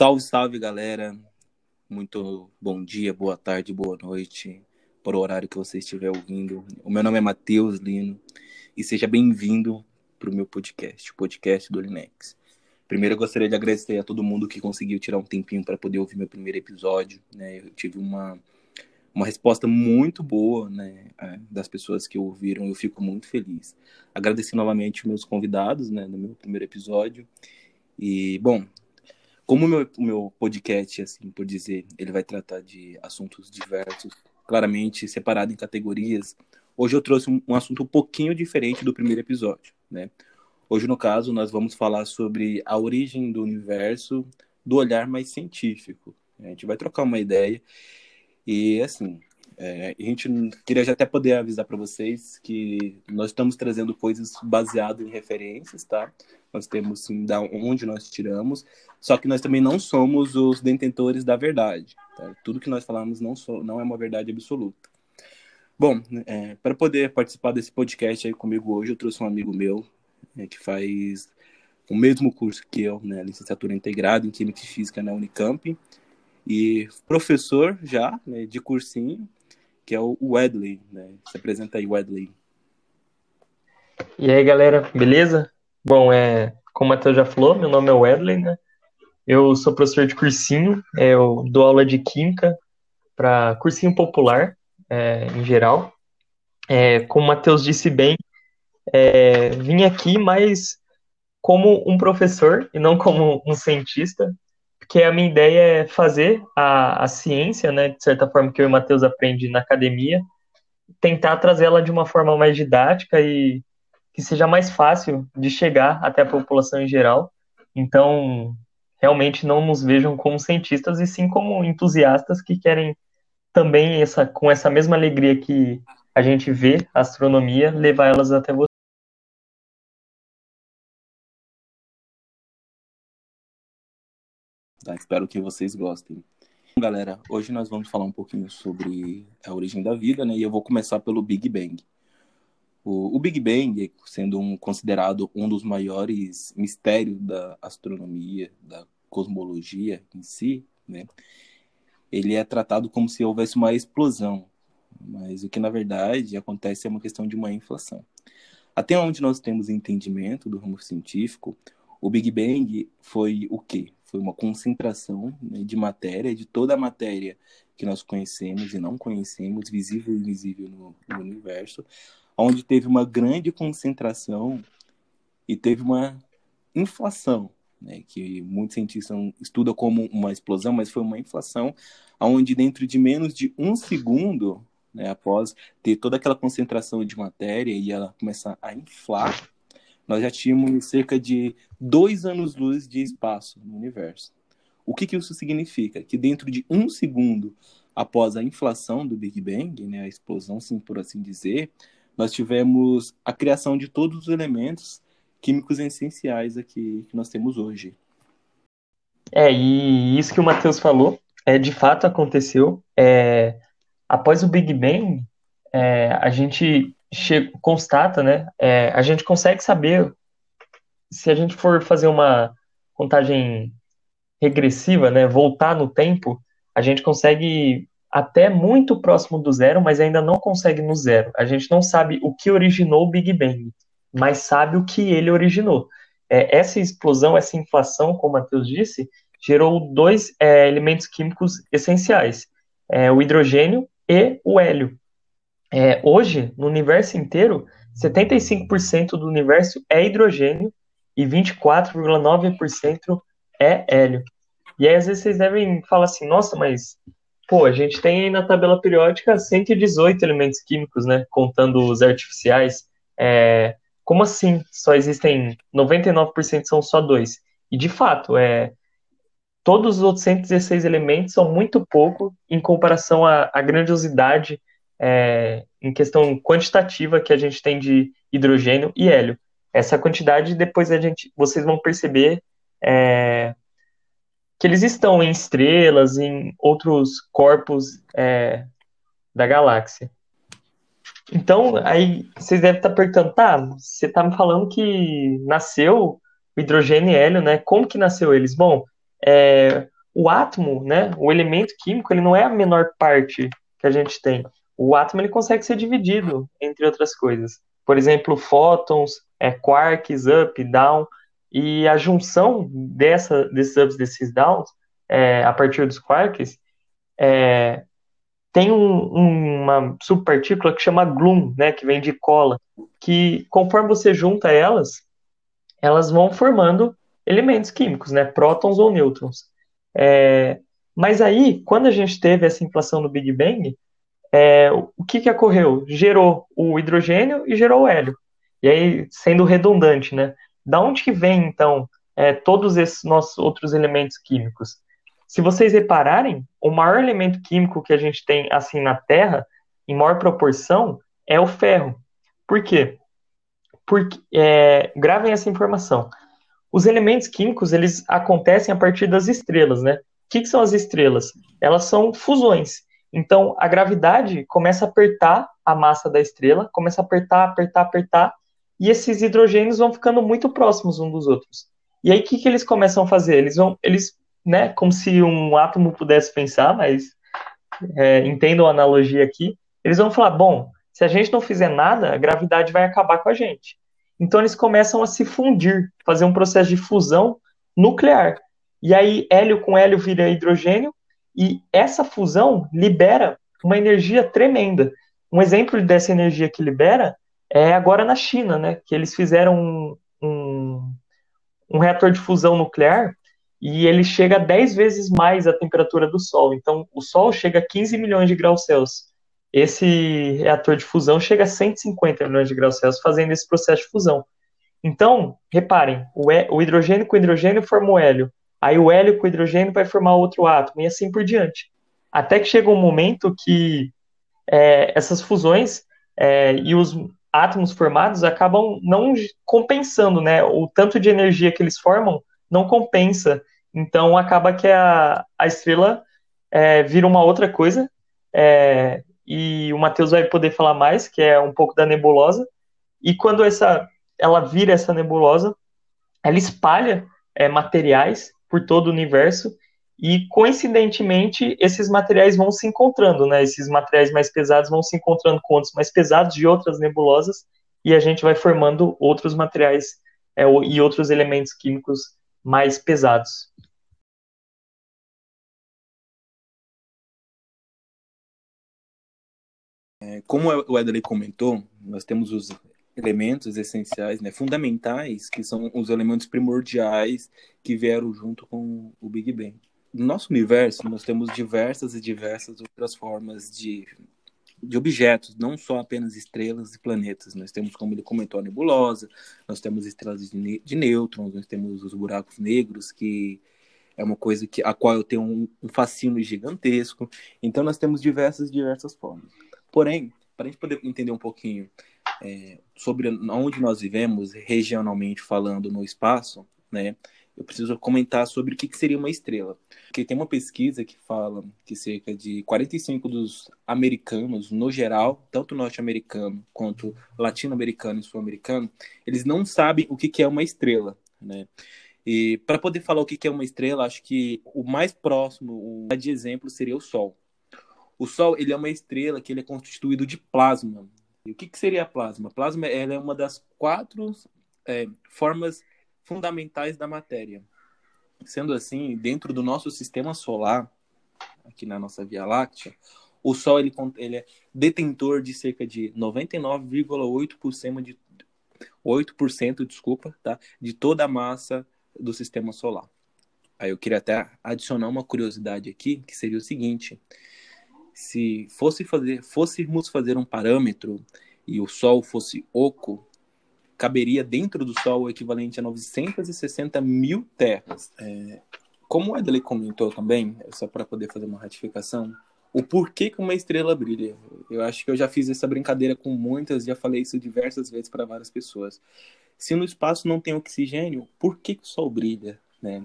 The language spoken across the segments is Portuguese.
Salve, salve, galera. Muito bom dia, boa tarde, boa noite, o horário que você estiver ouvindo. O meu nome é Matheus Lino e seja bem-vindo para o meu podcast, o podcast do Linex. Primeiro, eu gostaria de agradecer a todo mundo que conseguiu tirar um tempinho para poder ouvir meu primeiro episódio. Né? Eu tive uma, uma resposta muito boa né, das pessoas que ouviram, eu fico muito feliz. Agradecer novamente meus convidados né, no meu primeiro episódio. E, bom, como o meu, meu podcast, assim por dizer, ele vai tratar de assuntos diversos, claramente separado em categorias, hoje eu trouxe um, um assunto um pouquinho diferente do primeiro episódio, né? Hoje, no caso, nós vamos falar sobre a origem do universo do olhar mais científico. A gente vai trocar uma ideia e, assim, é, a gente queria já até poder avisar para vocês que nós estamos trazendo coisas baseadas em referências, tá? Nós temos sim da onde nós tiramos, só que nós também não somos os detentores da verdade. Tá? Tudo que nós falamos não, so, não é uma verdade absoluta. Bom, é, para poder participar desse podcast aí comigo hoje, eu trouxe um amigo meu é, que faz o mesmo curso que eu, né, licenciatura integrada em Química e Física na Unicamp, e professor já né, de cursinho que é o Wedley, né? Se apresenta aí, Wedley. E aí, galera, beleza? Bom, é, como o Matheus já falou, meu nome é Wedley, né? Eu sou professor de cursinho, é, eu dou aula de química para cursinho popular, é, em geral. É, como o Matheus disse bem, é, vim aqui mais como um professor e não como um cientista, porque a minha ideia é fazer a, a ciência, né, de certa forma que eu e o Matheus aprende na academia, tentar trazê-la de uma forma mais didática e que seja mais fácil de chegar até a população em geral. Então, realmente não nos vejam como cientistas e sim como entusiastas que querem também essa com essa mesma alegria que a gente vê a astronomia levar elas até você. Tá? Espero que vocês gostem. Bom, galera, hoje nós vamos falar um pouquinho sobre a origem da vida, né? E eu vou começar pelo Big Bang. O, o Big Bang, sendo um, considerado um dos maiores mistérios da astronomia, da cosmologia em si, né? Ele é tratado como se houvesse uma explosão, mas o que na verdade acontece é uma questão de uma inflação. Até onde nós temos entendimento do ramo científico, o Big Bang foi o quê? Foi uma concentração né, de matéria, de toda a matéria que nós conhecemos e não conhecemos, visível e invisível no, no universo, onde teve uma grande concentração e teve uma inflação, né, que muitos cientistas estudam como uma explosão, mas foi uma inflação, onde dentro de menos de um segundo, né, após ter toda aquela concentração de matéria e ela começar a inflar, nós já tínhamos cerca de dois anos-luz de espaço no universo. O que, que isso significa? Que dentro de um segundo após a inflação do Big Bang, né, a explosão, sim, por assim dizer, nós tivemos a criação de todos os elementos químicos essenciais aqui que nós temos hoje. É, e isso que o Matheus falou, é, de fato aconteceu. É, após o Big Bang, é, a gente constata, né? É, a gente consegue saber se a gente for fazer uma contagem regressiva, né? Voltar no tempo, a gente consegue até muito próximo do zero, mas ainda não consegue no zero. A gente não sabe o que originou o Big Bang, mas sabe o que ele originou. É, essa explosão, essa inflação, como o Matheus disse, gerou dois é, elementos químicos essenciais: é, o hidrogênio e o hélio. É, hoje, no universo inteiro, 75% do universo é hidrogênio e 24,9% é hélio. E aí, às vezes, vocês devem falar assim: nossa, mas pô, a gente tem aí na tabela periódica 118 elementos químicos, né? Contando os artificiais. É, como assim? Só existem 99% são só dois. E de fato, é, todos os outros 116 elementos são muito pouco em comparação à, à grandiosidade é, em questão quantitativa que a gente tem de hidrogênio e hélio. Essa quantidade depois a gente, vocês vão perceber é, que eles estão em estrelas, em outros corpos é, da galáxia. Então, aí vocês devem estar perguntando, tá, você está me falando que nasceu o hidrogênio e hélio, né? Como que nasceu eles? Bom, é, o átomo, né, o elemento químico, ele não é a menor parte que a gente tem. O átomo ele consegue ser dividido entre outras coisas. Por exemplo, fótons, é, quarks, up, down, e a junção dessa, desses ups, desses downs, é, a partir dos quarks, é, tem um, uma subpartícula que chama gloom, né, que vem de cola, que conforme você junta elas, elas vão formando elementos químicos, né, prótons ou nêutrons. É, mas aí, quando a gente teve essa inflação do Big Bang, é, o que, que ocorreu? Gerou o hidrogênio e gerou o hélio. E aí, sendo redundante, né? Da onde que vem, então, é, todos esses nossos outros elementos químicos? Se vocês repararem, o maior elemento químico que a gente tem, assim, na Terra, em maior proporção, é o ferro. Por quê? Porque, é, gravem essa informação. Os elementos químicos, eles acontecem a partir das estrelas, né? O que, que são as estrelas? Elas são fusões. Então, a gravidade começa a apertar a massa da estrela, começa a apertar, apertar, apertar, e esses hidrogênios vão ficando muito próximos uns dos outros. E aí, o que, que eles começam a fazer? Eles vão, eles, né, como se um átomo pudesse pensar, mas é, entendam a analogia aqui, eles vão falar, bom, se a gente não fizer nada, a gravidade vai acabar com a gente. Então eles começam a se fundir, fazer um processo de fusão nuclear. E aí hélio com hélio vira hidrogênio e essa fusão libera uma energia tremenda. Um exemplo dessa energia que libera é agora na China, né? Que eles fizeram um, um, um reator de fusão nuclear e ele chega a 10 vezes mais a temperatura do Sol. Então, o Sol chega a 15 milhões de graus Celsius esse reator de fusão chega a 150 milhões de graus Celsius fazendo esse processo de fusão. Então, reparem, o, hidrogênio com hidrogênio forma o hélio, aí o hélio com hidrogênio vai formar outro átomo, e assim por diante. Até que chega um momento que é, essas fusões é, e os átomos formados acabam não compensando, né? O tanto de energia que eles formam não compensa. Então, acaba que a, a estrela é, vira uma outra coisa, é, e o Matheus vai poder falar mais, que é um pouco da nebulosa. E quando essa ela vira essa nebulosa, ela espalha é, materiais por todo o universo e coincidentemente esses materiais vão se encontrando, né? Esses materiais mais pesados vão se encontrando com outros mais pesados de outras nebulosas e a gente vai formando outros materiais é, e outros elementos químicos mais pesados. É, como o Edley comentou, nós temos os elementos essenciais, né, fundamentais, que são os elementos primordiais que vieram junto com o Big Bang. No nosso universo, nós temos diversas e diversas outras formas de, de objetos, não só apenas estrelas e planetas. Nós temos, como ele comentou, a nebulosa, nós temos estrelas de, de nêutrons, nós temos os buracos negros, que é uma coisa que, a qual eu tenho um, um fascínio gigantesco. Então, nós temos diversas, diversas formas. Porém, para a gente poder entender um pouquinho é, sobre onde nós vivemos, regionalmente falando no espaço, né, eu preciso comentar sobre o que, seria uma estrela. Porque tem uma pesquisa que fala que cerca de 45 dos americanos, no geral, tanto norte-americano quanto latino-americano e sul-americano, eles não sabem o que, é uma estrela. Né? E para poder falar o que, é uma estrela, acho que o mais próximo de exemplo seria o Sol. O Sol ele é uma estrela que ele é constituído de plasma. E o que, que seria plasma? Plasma ela é uma das quatro é, formas fundamentais da matéria. Sendo assim, dentro do nosso sistema solar, aqui na nossa Via Láctea, o Sol ele, ele é detentor de cerca de 99,8% de 8%, desculpa, tá? de toda a massa do sistema solar. Aí eu queria até adicionar uma curiosidade aqui, que seria o seguinte: se fosse fazer, fôssemos fazer um parâmetro e o Sol fosse oco, caberia dentro do Sol o equivalente a 960 mil terras. É, como o Edley comentou também, só para poder fazer uma ratificação, o porquê que uma estrela brilha. Eu acho que eu já fiz essa brincadeira com muitas, já falei isso diversas vezes para várias pessoas. Se no espaço não tem oxigênio, por que, que o Sol brilha? Né?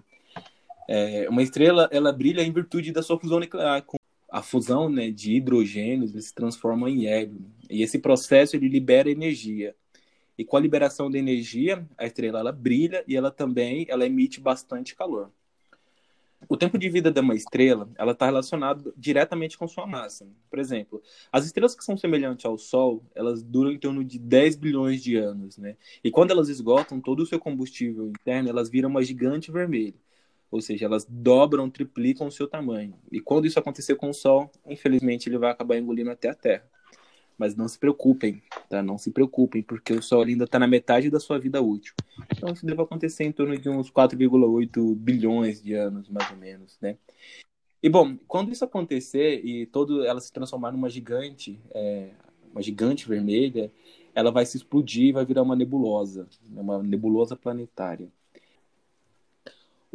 É, uma estrela ela brilha em virtude da sua fusão nuclear com a fusão né, de hidrogênios se transforma em hélio. E esse processo ele libera energia. E com a liberação de energia, a estrela ela brilha e ela também ela emite bastante calor. o tempo de vida de uma estrela, ela está relacionada diretamente com sua massa. Por exemplo, as estrelas que são semelhantes ao Sol, elas duram em torno de 10 bilhões de anos, né? E quando elas esgotam todo o seu combustível interno, elas viram uma gigante vermelha. Ou seja, elas dobram, triplicam o seu tamanho. E quando isso acontecer com o Sol, infelizmente ele vai acabar engolindo até a Terra. Mas não se preocupem, tá? Não se preocupem, porque o Sol ainda está na metade da sua vida útil. Então isso deve acontecer em torno de uns 4,8 bilhões de anos, mais ou menos, né? E bom, quando isso acontecer e todo ela se transformar numa gigante, é, uma gigante vermelha, ela vai se explodir e vai virar uma nebulosa, né? uma nebulosa planetária.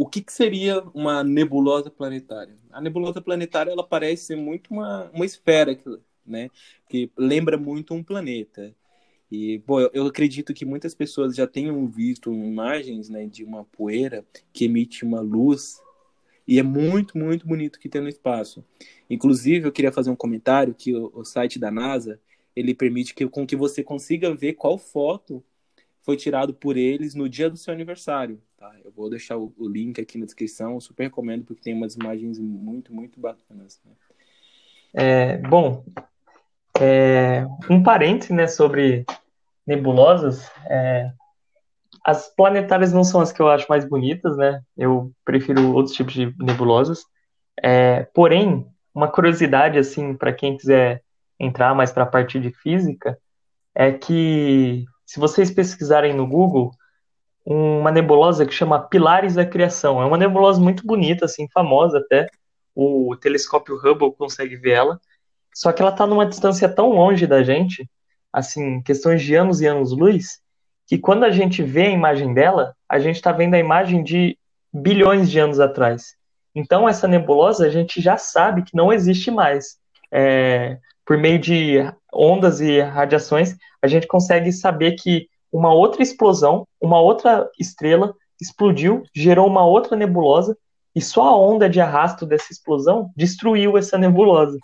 O que, que, seria uma nebulosa planetária? A nebulosa planetária ela parece muito uma, uma esfera né? Que lembra muito um planeta. E, bom, eu acredito que muitas pessoas já tenham visto imagens, né, de uma poeira que emite uma luz e é muito, muito bonito que tem no espaço. Inclusive, eu queria fazer um comentário que o, o site da NASA, ele permite que, com que você consiga ver qual foto foi tirado por eles no dia do seu aniversário. Tá? Eu vou deixar o, o link aqui na descrição, eu super recomendo porque tem umas imagens muito, muito bacanas. Né? É, bom, é, um parente né, sobre nebulosas. É, as planetárias não são as que eu acho mais bonitas, né? Eu prefiro outros tipos de nebulosas. É, porém, uma curiosidade assim para quem quiser entrar mais para a parte de física é que se vocês pesquisarem no Google uma nebulosa que chama Pilares da Criação, é uma nebulosa muito bonita, assim, famosa até. O telescópio Hubble consegue ver ela. Só que ela está numa distância tão longe da gente, assim, questões de anos e anos-luz, que quando a gente vê a imagem dela, a gente está vendo a imagem de bilhões de anos atrás. Então, essa nebulosa a gente já sabe que não existe mais. É, por meio de ondas e radiações, a gente consegue saber que uma outra explosão, uma outra estrela explodiu, gerou uma outra nebulosa, e só a onda de arrasto dessa explosão destruiu essa nebulosa.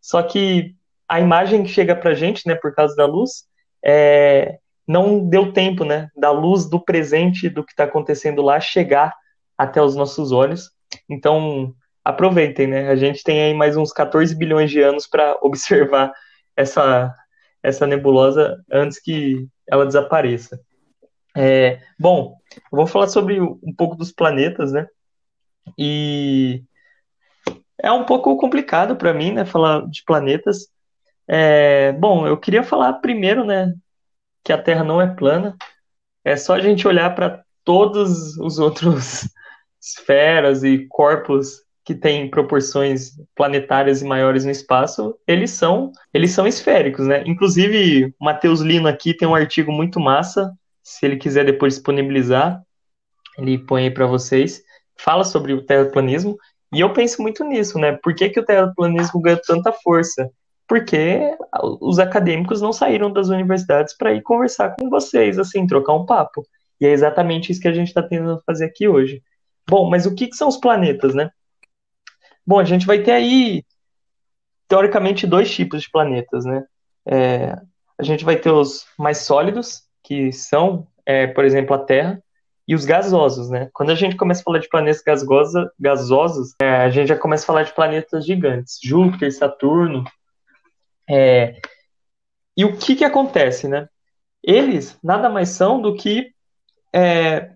Só que a imagem que chega pra gente, né, por causa da luz, é, não deu tempo, né, da luz do presente do que está acontecendo lá chegar até os nossos olhos. Então, aproveitem, né? A gente tem aí mais uns 14 bilhões de anos para observar essa, essa nebulosa antes que ela desapareça. É, bom, eu vou falar sobre um pouco dos planetas, né? E é um pouco complicado para mim, né, falar de planetas. É, bom, eu queria falar primeiro, né, que a Terra não é plana. É só a gente olhar para todos os outros esferas e corpos que têm proporções planetárias e maiores no espaço, eles são eles são esféricos, né? Inclusive, o Matheus Lino aqui tem um artigo muito massa, se ele quiser depois disponibilizar, ele põe aí para vocês. Fala sobre o terraplanismo e eu penso muito nisso, né? Por que, que o terraplanismo ganhou tanta força? Porque os acadêmicos não saíram das universidades para ir conversar com vocês, assim, trocar um papo. E é exatamente isso que a gente está tentando fazer aqui hoje. Bom, mas o que, que são os planetas, né? Bom, a gente vai ter aí, teoricamente, dois tipos de planetas, né? É, a gente vai ter os mais sólidos, que são, é, por exemplo, a Terra, e os gasosos, né? Quando a gente começa a falar de planetas gasosa, gasosos, é, a gente já começa a falar de planetas gigantes, Júpiter, Saturno. É, e o que que acontece, né? Eles nada mais são do que é,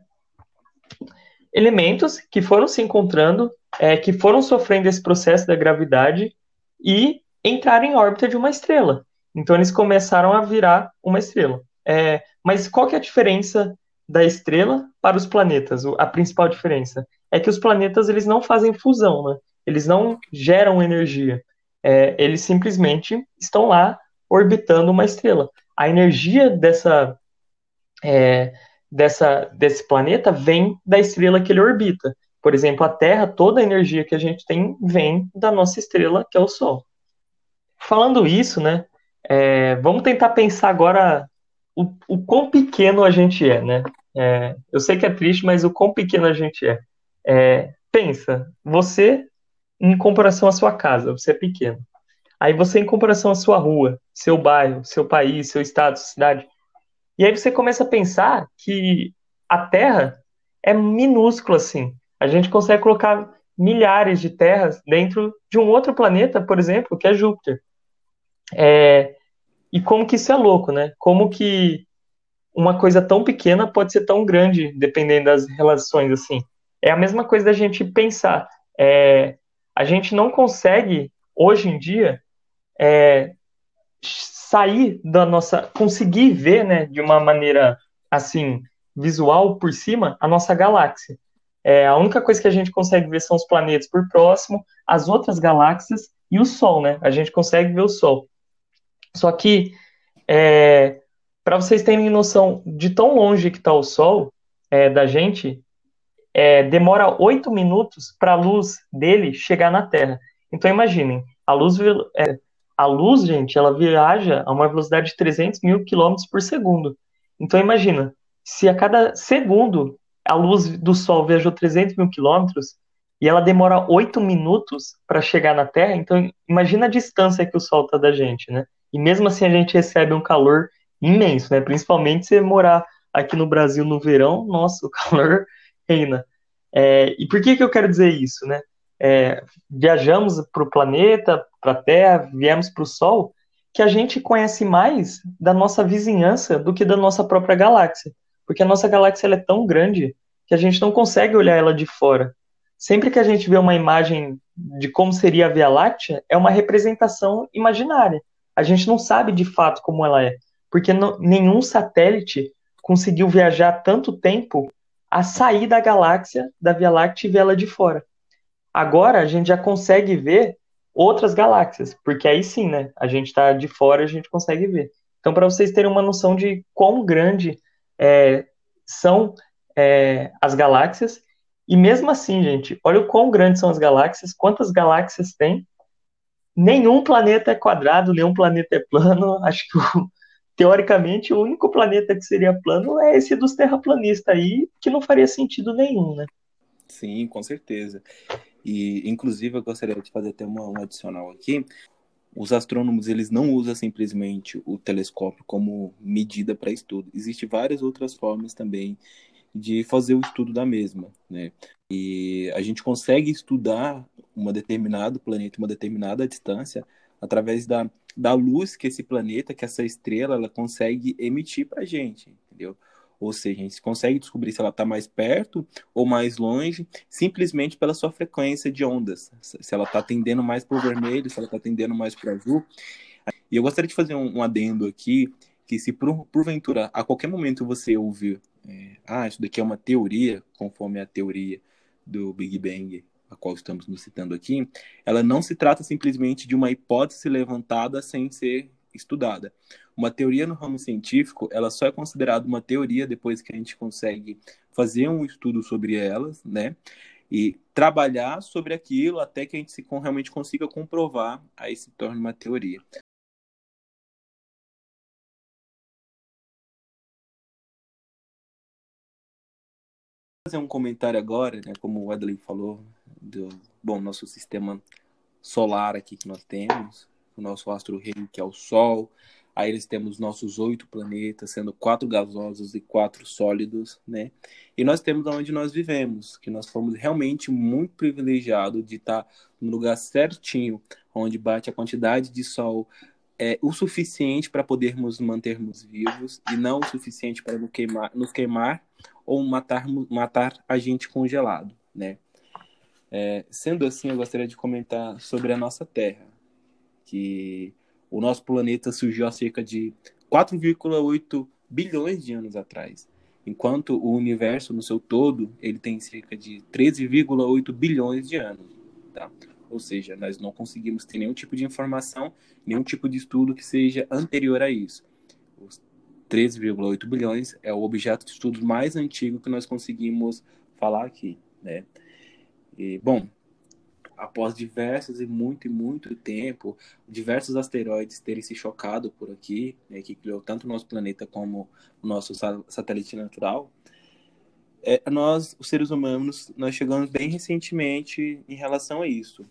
elementos que foram se encontrando, é, que foram sofrendo esse processo da gravidade e entraram em órbita de uma estrela. Então eles começaram a virar uma estrela. É, mas qual que é a diferença da estrela para os planetas. A principal diferença é que os planetas eles não fazem fusão, né? Eles não geram energia. É, eles simplesmente estão lá orbitando uma estrela. A energia dessa, é, dessa desse planeta vem da estrela que ele orbita. Por exemplo, a Terra, toda a energia que a gente tem vem da nossa estrela, que é o Sol. Falando isso, né? É, vamos tentar pensar agora o, o quão pequeno a gente é, né? É, eu sei que é triste, mas o quão pequeno a gente é. é. Pensa, você em comparação à sua casa, você é pequeno. Aí você em comparação à sua rua, seu bairro, seu país, seu estado, sua cidade. E aí você começa a pensar que a Terra é minúscula assim. A gente consegue colocar milhares de terras dentro de um outro planeta, por exemplo, que é Júpiter. É, e como que isso é louco, né? Como que uma coisa tão pequena pode ser tão grande, dependendo das relações, assim. É a mesma coisa da gente pensar. É, a gente não consegue, hoje em dia, é, sair da nossa. conseguir ver, né, de uma maneira, assim, visual por cima, a nossa galáxia. É, a única coisa que a gente consegue ver são os planetas por próximo, as outras galáxias e o Sol, né? A gente consegue ver o Sol. Só que, é, para vocês terem noção de tão longe que está o Sol é, da gente, é, demora oito minutos para a luz dele chegar na Terra. Então imaginem, a luz, é, a luz, gente, ela viaja a uma velocidade de 300 mil quilômetros por segundo. Então imagina, se a cada segundo a luz do Sol viajou 300 mil quilômetros e ela demora oito minutos para chegar na Terra, então imagina a distância que o Sol está da gente, né? E mesmo assim a gente recebe um calor imenso, né? Principalmente se morar aqui no Brasil no verão, nossa, o calor reina. É, e por que, que eu quero dizer isso, né? É, viajamos para o planeta, para a Terra, viemos para o Sol, que a gente conhece mais da nossa vizinhança do que da nossa própria galáxia. Porque a nossa galáxia é tão grande que a gente não consegue olhar ela de fora. Sempre que a gente vê uma imagem de como seria a Via Láctea, é uma representação imaginária. A gente não sabe de fato como ela é, porque não, nenhum satélite conseguiu viajar tanto tempo a sair da galáxia, da Via Láctea e ver ela de fora. Agora a gente já consegue ver outras galáxias, porque aí sim, né? A gente está de fora, a gente consegue ver. Então, para vocês terem uma noção de quão grande é, são é, as galáxias, e mesmo assim, gente, olha o quão grandes são as galáxias, quantas galáxias tem, nenhum planeta é quadrado, nenhum planeta é plano. Acho que, teoricamente, o único planeta que seria plano é esse dos terraplanistas aí, que não faria sentido nenhum, né? Sim, com certeza. E, inclusive, eu gostaria de fazer até uma, um adicional aqui. Os astrônomos, eles não usam simplesmente o telescópio como medida para estudo. Existem várias outras formas também de fazer o estudo da mesma, né? E a gente consegue estudar um determinado planeta, uma determinada distância, através da, da luz que esse planeta, que essa estrela, ela consegue emitir para a gente, entendeu? Ou seja, a gente consegue descobrir se ela está mais perto ou mais longe, simplesmente pela sua frequência de ondas. Se ela está tendendo mais para o vermelho, se ela está tendendo mais para o azul. E eu gostaria de fazer um, um adendo aqui, que se por, porventura, a qualquer momento você ouvir, é, ah, isso daqui é uma teoria, conforme a teoria do Big Bang, a qual estamos nos citando aqui, ela não se trata simplesmente de uma hipótese levantada sem ser estudada. Uma teoria no ramo científico, ela só é considerada uma teoria depois que a gente consegue fazer um estudo sobre elas, né? E trabalhar sobre aquilo até que a gente se, realmente consiga comprovar, aí se torna uma teoria. fazer um comentário agora, né, como o Wesley falou, do bom nosso sistema solar aqui que nós temos, o nosso astro rei que é o Sol. Aí eles temos nossos oito planetas, sendo quatro gasosos e quatro sólidos, né? E nós temos onde nós vivemos, que nós fomos realmente muito privilegiados de estar no lugar certinho, onde bate a quantidade de sol é o suficiente para podermos mantermos vivos e não o suficiente para nos queimar, nos queimar ou matar, matar a gente congelado, né? É, sendo assim, eu gostaria de comentar sobre a nossa Terra, que o nosso planeta surgiu há cerca de 4,8 bilhões de anos atrás, enquanto o universo no seu todo ele tem cerca de 13,8 bilhões de anos, tá? Ou seja, nós não conseguimos ter nenhum tipo de informação, nenhum tipo de estudo que seja anterior a isso. Os 13,8 bilhões é o objeto de estudo mais antigo que nós conseguimos falar aqui, né? E, bom, após diversos e muito e muito tempo, diversos asteroides terem se chocado por aqui, né, que criou tanto o nosso planeta como o nosso satélite natural, é, nós, os seres humanos, nós chegamos bem recentemente em relação a isso.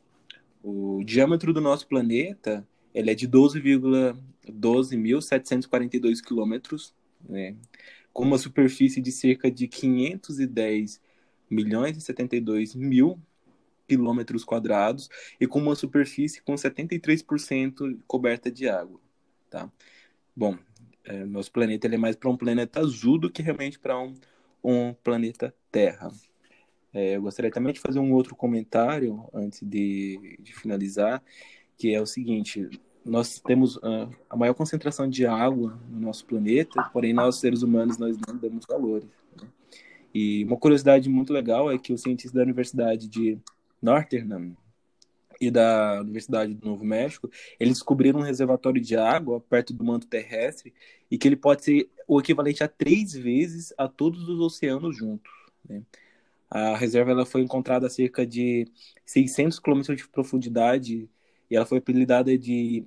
O diâmetro do nosso planeta ele é de 12,12.742 quilômetros, né? com uma superfície de cerca de 510 milhões e 72 mil quilômetros quadrados e com uma superfície com 73% coberta de água, tá? Bom, é, nosso planeta ele é mais para um planeta azul do que realmente para um, um planeta Terra. É, eu gostaria também de fazer um outro comentário antes de, de finalizar, que é o seguinte: nós temos uh, a maior concentração de água no nosso planeta, porém nós seres humanos nós não damos valores. Né? E uma curiosidade muito legal é que os cientistas da Universidade de Northern e da Universidade do Novo México, eles descobriram um reservatório de água perto do manto terrestre e que ele pode ser o equivalente a três vezes a todos os oceanos juntos. Né? A reserva ela foi encontrada a cerca de 600 quilômetros de profundidade e ela foi apelidada de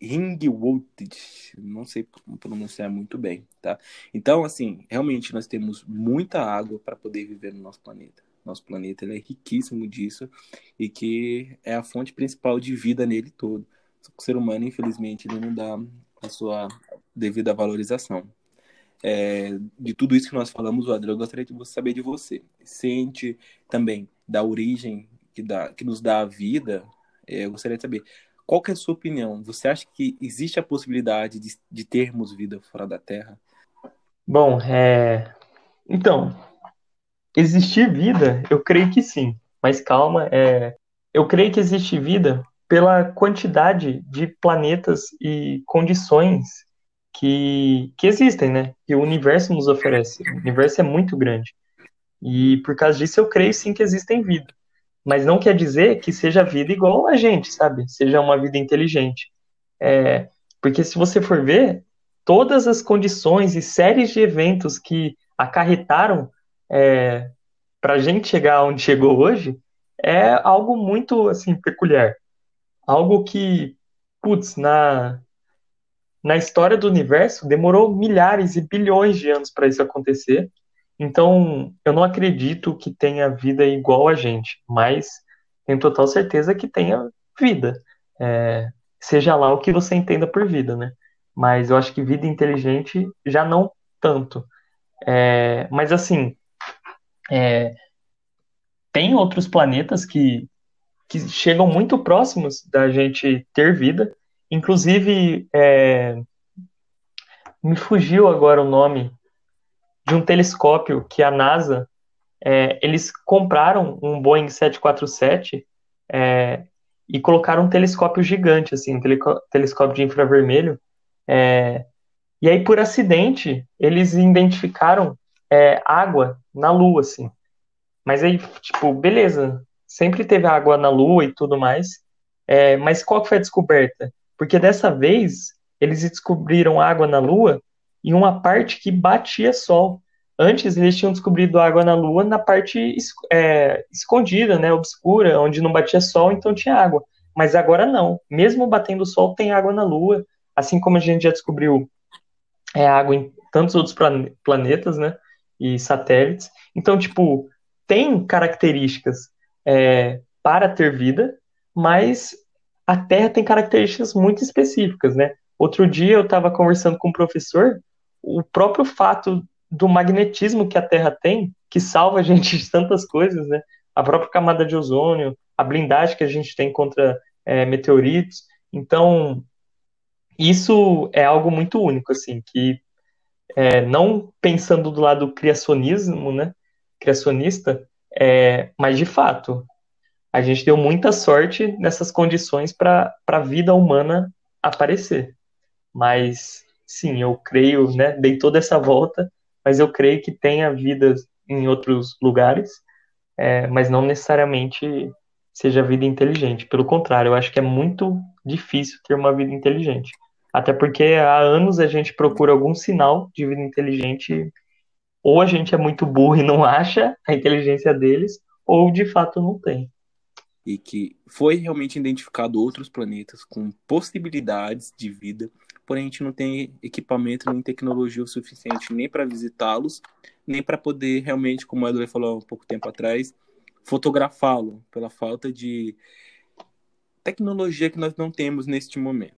Ringwold, não sei pronunciar muito bem, tá? Então, assim, realmente nós temos muita água para poder viver no nosso planeta. Nosso planeta ele é riquíssimo disso e que é a fonte principal de vida nele todo. O ser humano, infelizmente, ele não dá a sua devida valorização. É, de tudo isso que nós falamos, Adriano, eu gostaria de saber de você. Sente também da origem que, dá, que nos dá a vida. É, eu gostaria de saber qual é a sua opinião? Você acha que existe a possibilidade de, de termos vida fora da Terra? Bom, é... então, existir vida, eu creio que sim. Mas calma, é... eu creio que existe vida pela quantidade de planetas e condições que, que existem, né? Que o universo nos oferece. O universo é muito grande. E por causa disso, eu creio sim que existem vida mas não quer dizer que seja vida igual a gente, sabe? Seja uma vida inteligente. É, porque se você for ver, todas as condições e séries de eventos que acarretaram é, para a gente chegar onde chegou hoje é algo muito assim peculiar. Algo que, putz, na, na história do universo demorou milhares e bilhões de anos para isso acontecer. Então, eu não acredito que tenha vida igual a gente, mas tenho total certeza que tenha vida. É, seja lá o que você entenda por vida, né? Mas eu acho que vida inteligente já não tanto. É, mas assim, é, tem outros planetas que, que chegam muito próximos da gente ter vida. Inclusive, é, me fugiu agora o nome de um telescópio que a NASA é, eles compraram um Boeing 747 é, e colocaram um telescópio gigante, assim, um telescópio de infravermelho. É, e aí, por acidente, eles identificaram é, água na Lua, assim. Mas aí, tipo, beleza, sempre teve água na Lua e tudo mais. É, mas qual foi a descoberta? Porque dessa vez eles descobriram água na Lua em uma parte que batia sol. Antes eles tinham descobrido água na Lua na parte é, escondida, né, obscura, onde não batia sol, então tinha água. Mas agora não. Mesmo batendo sol, tem água na Lua, assim como a gente já descobriu é, água em tantos outros planetas, né, e satélites. Então, tipo, tem características é, para ter vida, mas a Terra tem características muito específicas, né? Outro dia eu estava conversando com um professor o próprio fato do magnetismo que a Terra tem, que salva a gente de tantas coisas, né? A própria camada de ozônio, a blindagem que a gente tem contra é, meteoritos. Então, isso é algo muito único, assim, que é, não pensando do lado criacionismo, né? Criacionista, é, mas de fato, a gente deu muita sorte nessas condições para a vida humana aparecer. Mas sim, eu creio, né, dei toda essa volta, mas eu creio que tenha vida em outros lugares, é, mas não necessariamente seja vida inteligente. Pelo contrário, eu acho que é muito difícil ter uma vida inteligente. Até porque há anos a gente procura algum sinal de vida inteligente, ou a gente é muito burro e não acha a inteligência deles, ou de fato não tem e que foi realmente identificado outros planetas com possibilidades de vida, porém a gente não tem equipamento nem tecnologia o suficiente nem para visitá-los, nem para poder realmente, como o Edward falou há um pouco tempo atrás, fotografá-lo pela falta de tecnologia que nós não temos neste momento.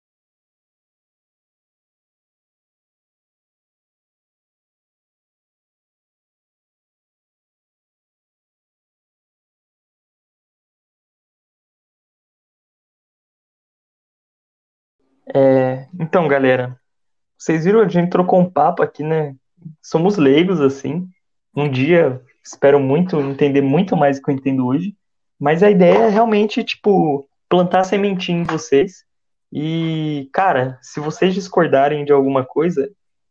É, então, galera, vocês viram, a gente trocou um papo aqui, né? Somos leigos, assim. Um dia, espero muito entender muito mais do que eu entendo hoje. Mas a ideia é realmente, tipo, plantar sementinha em vocês. E, cara, se vocês discordarem de alguma coisa,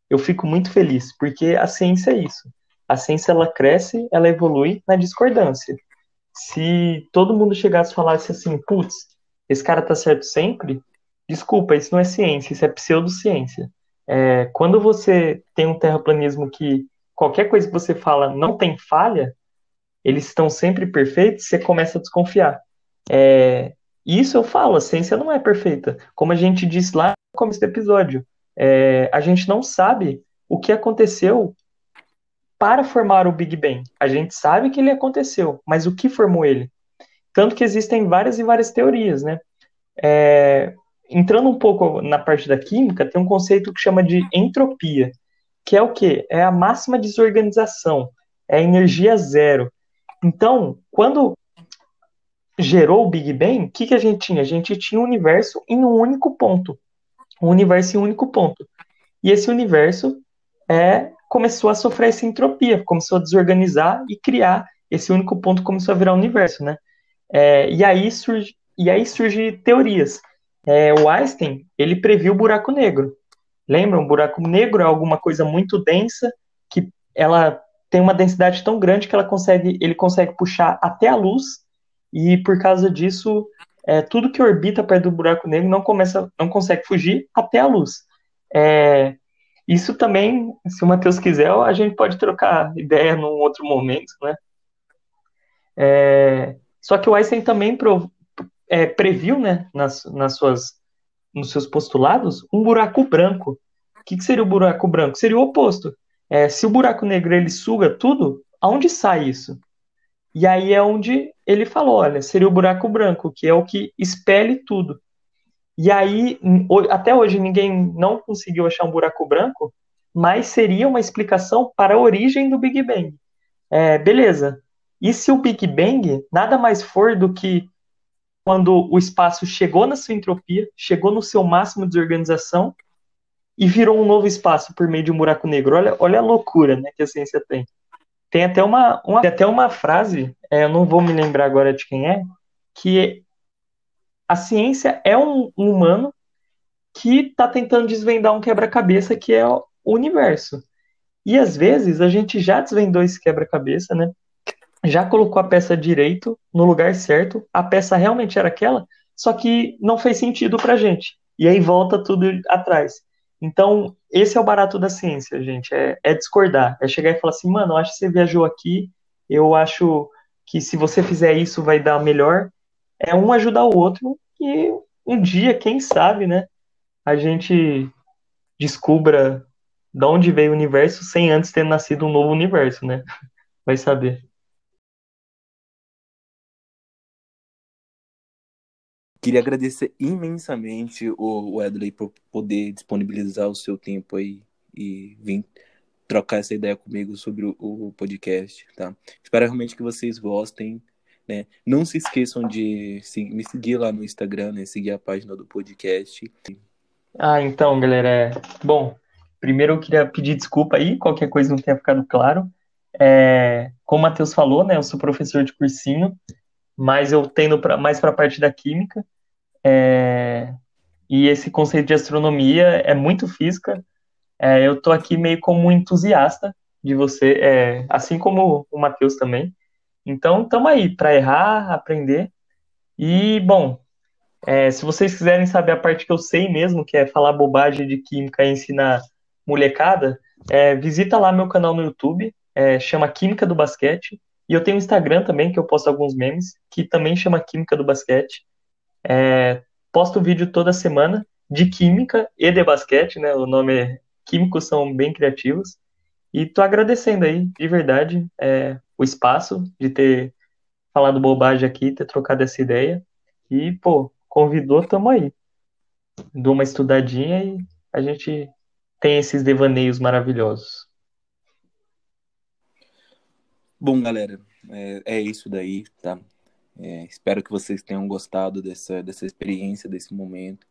eu fico muito feliz, porque a ciência é isso. A ciência, ela cresce, ela evolui na discordância. Se todo mundo chegasse e falasse assim, putz, esse cara tá certo sempre, desculpa, isso não é ciência, isso é pseudociência. É, quando você tem um terraplanismo que qualquer coisa que você fala não tem falha, eles estão sempre perfeitos, você começa a desconfiar. É, isso eu falo, a ciência não é perfeita. Como a gente disse lá no começo do episódio, é, a gente não sabe o que aconteceu para formar o Big Bang. A gente sabe que ele aconteceu, mas o que formou ele? Tanto que existem várias e várias teorias, né? É, entrando um pouco na parte da química, tem um conceito que chama de entropia, que é o quê? É a máxima desorganização, é a energia zero. Então, quando gerou o Big Bang, o que, que a gente tinha? A gente tinha o um universo em um único ponto. Um universo em um único ponto. E esse universo é, começou a sofrer essa entropia, começou a desorganizar e criar esse único ponto começou a virar universo, né? É, e aí surge e aí surge teorias. É, o Einstein ele previu o buraco negro. Lembram? Um buraco negro é alguma coisa muito densa que ela tem uma densidade tão grande que ela consegue, ele consegue puxar até a luz e por causa disso é, tudo que orbita perto do buraco negro não começa, não consegue fugir até a luz. É, isso também, se o Matheus quiser, a gente pode trocar ideia num outro momento, né? É, só que o Einstein também prov, é, previu, né, nas, nas suas, nos seus postulados, um buraco branco. O que, que seria o buraco branco? Seria o oposto. É, se o buraco negro ele suga tudo, aonde sai isso? E aí é onde ele falou, olha, seria o buraco branco, que é o que expele tudo. E aí, até hoje, ninguém não conseguiu achar um buraco branco, mas seria uma explicação para a origem do Big Bang. É, beleza. E se o Big Bang nada mais for do que quando o espaço chegou na sua entropia, chegou no seu máximo de desorganização e virou um novo espaço por meio de um buraco negro? Olha, olha a loucura né, que a ciência tem. Tem até uma, uma, até uma frase, é, eu não vou me lembrar agora de quem é, que a ciência é um, um humano que está tentando desvendar um quebra-cabeça que é o universo. E às vezes a gente já desvendou esse quebra-cabeça, né? Já colocou a peça direito no lugar certo, a peça realmente era aquela, só que não fez sentido pra gente. E aí volta tudo atrás. Então, esse é o barato da ciência, gente, é, é discordar, é chegar e falar assim, mano, eu acho que você viajou aqui, eu acho que se você fizer isso vai dar melhor, é um ajudar o outro e um dia, quem sabe, né, a gente descubra de onde veio o universo sem antes ter nascido um novo universo, né? Vai saber. Queria agradecer imensamente o Edley por poder disponibilizar o seu tempo aí e vir trocar essa ideia comigo sobre o, podcast, tá? Espero realmente que vocês gostem. Né? Não se esqueçam de me seguir lá no Instagram, né? seguir a página do podcast. Ah, então, galera. É... Bom, primeiro eu queria pedir desculpa aí, qualquer coisa não tenha ficado claro. É... Como o Matheus falou, né? Eu sou professor de cursinho, mas eu tendo pra... mais para a parte da química. É... E esse conceito de astronomia é muito física. É, eu tô aqui meio como entusiasta de você, é, assim como o Matheus também. Então, estamos aí para errar, aprender. E, bom, é, se vocês quiserem saber a parte que eu sei mesmo, que é falar bobagem de química e ensinar molecada, é, visita lá meu canal no YouTube, é, chama Química do Basquete. E eu tenho um Instagram também, que eu posto alguns memes, que também chama Química do Basquete. É, posto vídeo toda semana de química e de basquete, né? O nome é Químicos são bem criativos. E tô agradecendo aí, de verdade. É, o espaço de ter falado bobagem aqui, ter trocado essa ideia. E, pô, convidou, tamo aí. Dou uma estudadinha e a gente tem esses devaneios maravilhosos. Bom, galera, é, é isso daí, tá? É, espero que vocês tenham gostado dessa, dessa experiência, desse momento.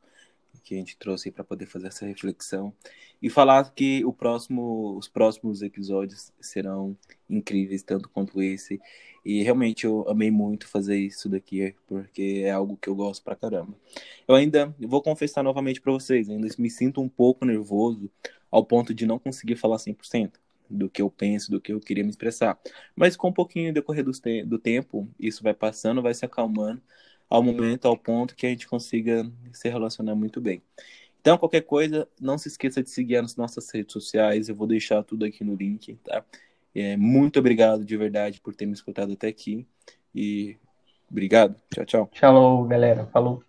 que a gente trouxe para poder fazer essa reflexão e falar que o próximo, os próximos episódios serão incríveis, tanto quanto esse. E realmente eu amei muito fazer isso daqui, porque é algo que eu gosto pra caramba. Eu ainda vou confessar novamente para vocês, ainda me sinto um pouco nervoso ao ponto de não conseguir falar 100% do que eu penso, do que eu queria me expressar. Mas com um pouquinho decorrer do, te do tempo, isso vai passando, vai se acalmando ao momento, ao ponto que a gente consiga se relacionar muito bem. Então, qualquer coisa, não se esqueça de seguir as nossas redes sociais. Eu vou deixar tudo aqui no link, tá? É, muito obrigado de verdade por ter me escutado até aqui. E obrigado. Tchau, tchau. Tchau, galera. Falou.